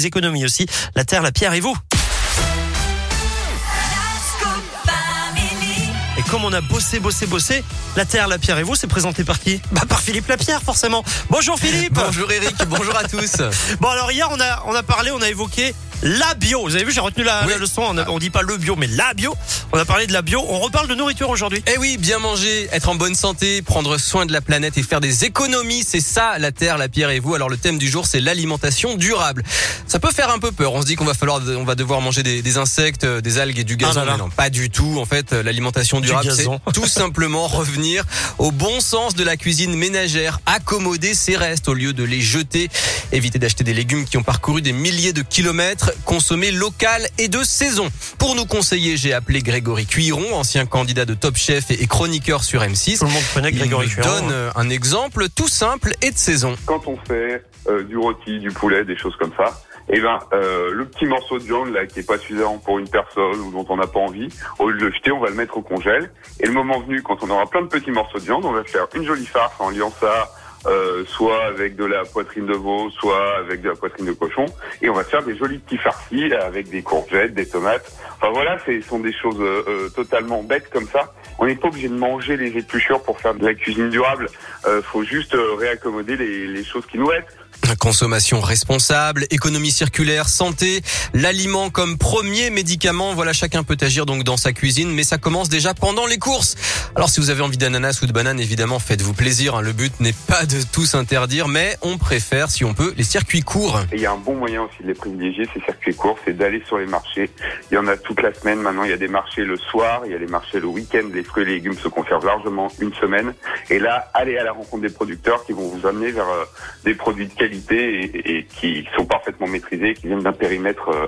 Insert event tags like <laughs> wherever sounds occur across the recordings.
les économies aussi. La terre, la pierre et vous. Et comme on a bossé, bossé, bossé, la terre, la pierre et vous, c'est présenté par qui? Bah par Philippe Lapierre, forcément. Bonjour Philippe. Bonjour Eric, bonjour à tous. <laughs> Bon alors hier on a on a parlé, on a évoqué la bio. Vous avez vu, j'ai retenu la, Oui. la leçon. On, on dit pas le bio, mais la bio. On a parlé de la bio. On reparle de nourriture aujourd'hui. Eh oui, bien manger, être en bonne santé, prendre soin de la planète et faire des économies, c'est ça la terre, la pierre et vous. Alors le thème du jour, c'est l'alimentation durable. Ça peut faire un peu peur. On se dit qu'on va falloir, on va devoir manger des, des insectes, euh, des algues et du gazon. Ah là là. Mais non, pas du tout. En fait, euh, l'alimentation durable, c'est tout simplement <laughs> revenir au bon sens de la cuisine ménagère, accommoder ses restes au lieu de les jeter, éviter d'acheter des légumes qui ont parcouru des milliers de kilomètres, consommer local et de saison. Pour nous conseiller, j'ai appelé Grégory Cuiron, ancien candidat de Top Chef et chroniqueur sur M6. Tout le monde connaît Il Grégory Cuiron. donne euh, un exemple tout simple et de saison. quand on fait euh, du rôti, du poulet, des choses comme ça, eh ben euh, le petit morceau de viande là qui est pas suffisant pour une personne ou dont on n'a pas envie, au lieu de le jeter, on va le mettre au congèle. Et le moment venu, quand on aura plein de petits morceaux de viande, on va faire une jolie farce en liant ça. Euh, soit avec de la poitrine de veau, soit avec de la poitrine de cochon, et on va faire des jolis petits farcis avec des courgettes, des tomates. Enfin voilà, ce sont des choses euh, euh, totalement bêtes comme ça. On n'est pas obligé de manger les épluchures pour faire de la cuisine durable. Euh, faut juste euh, réaccommoder les, les choses qui nous restent. Consommation responsable, économie circulaire, santé, l'aliment comme premier médicament. Voilà, chacun peut agir donc dans sa cuisine, mais ça commence déjà pendant les courses. Alors si vous avez envie d'ananas ou de banane, évidemment, faites-vous plaisir. hein. Le but n'est pas de tous interdire, mais on préfère, si on peut, les circuits courts. Il y a un bon moyen aussi de les privilégier, ces circuits courts, c'est d'aller sur les marchés. Il y en a toute la semaine. Maintenant, il y a des marchés le soir, il y a les marchés le week-end. Les fruits et légumes se conservent largement une semaine. Et là, allez à la rencontre des producteurs qui vont vous amener vers euh, des produits de qualité et, qui sont parfaitement maîtrisés, qui viennent d'un périmètre euh,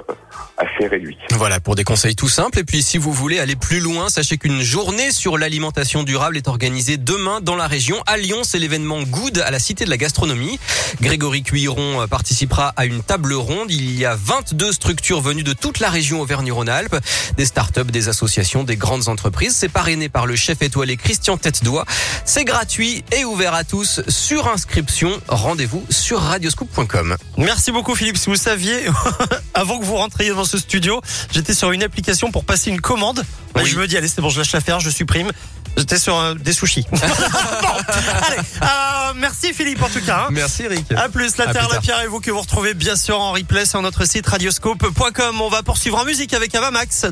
assez. Voilà, pour des conseils tout simples. Et puis, si vous voulez aller plus loin, sachez qu'une journée sur l'alimentation durable est organisée demain dans la région. À Lyon, c'est l'événement Good à la Cité de la Gastronomie. Grégory Cuiron participera à une table ronde. Il y a 22 structures venues de toute la région Auvergne-Rhône-Alpes, des startups, des associations, des grandes entreprises. C'est parrainé par le chef étoilé Christian Tête-Doigt. C'est gratuit et ouvert à tous sur inscription. Rendez-vous sur radioscoop.com. Merci beaucoup Philippe. Si vous saviez, <laughs> avant que vous rentriez dans ce studio, j'étais sur une application pour passer une commande. Et Oui. Je me dis, allez, c'est bon, je lâche l'affaire, je supprime. J'étais sur euh, des sushis. <laughs> bon, allez, euh, merci Philippe en tout cas. hein. Merci Eric. À plus, la À Terre, plus la. Pierre et vous que vous retrouvez bien sûr en replay sur notre site radioscope.com. On va poursuivre en musique avec Avamax.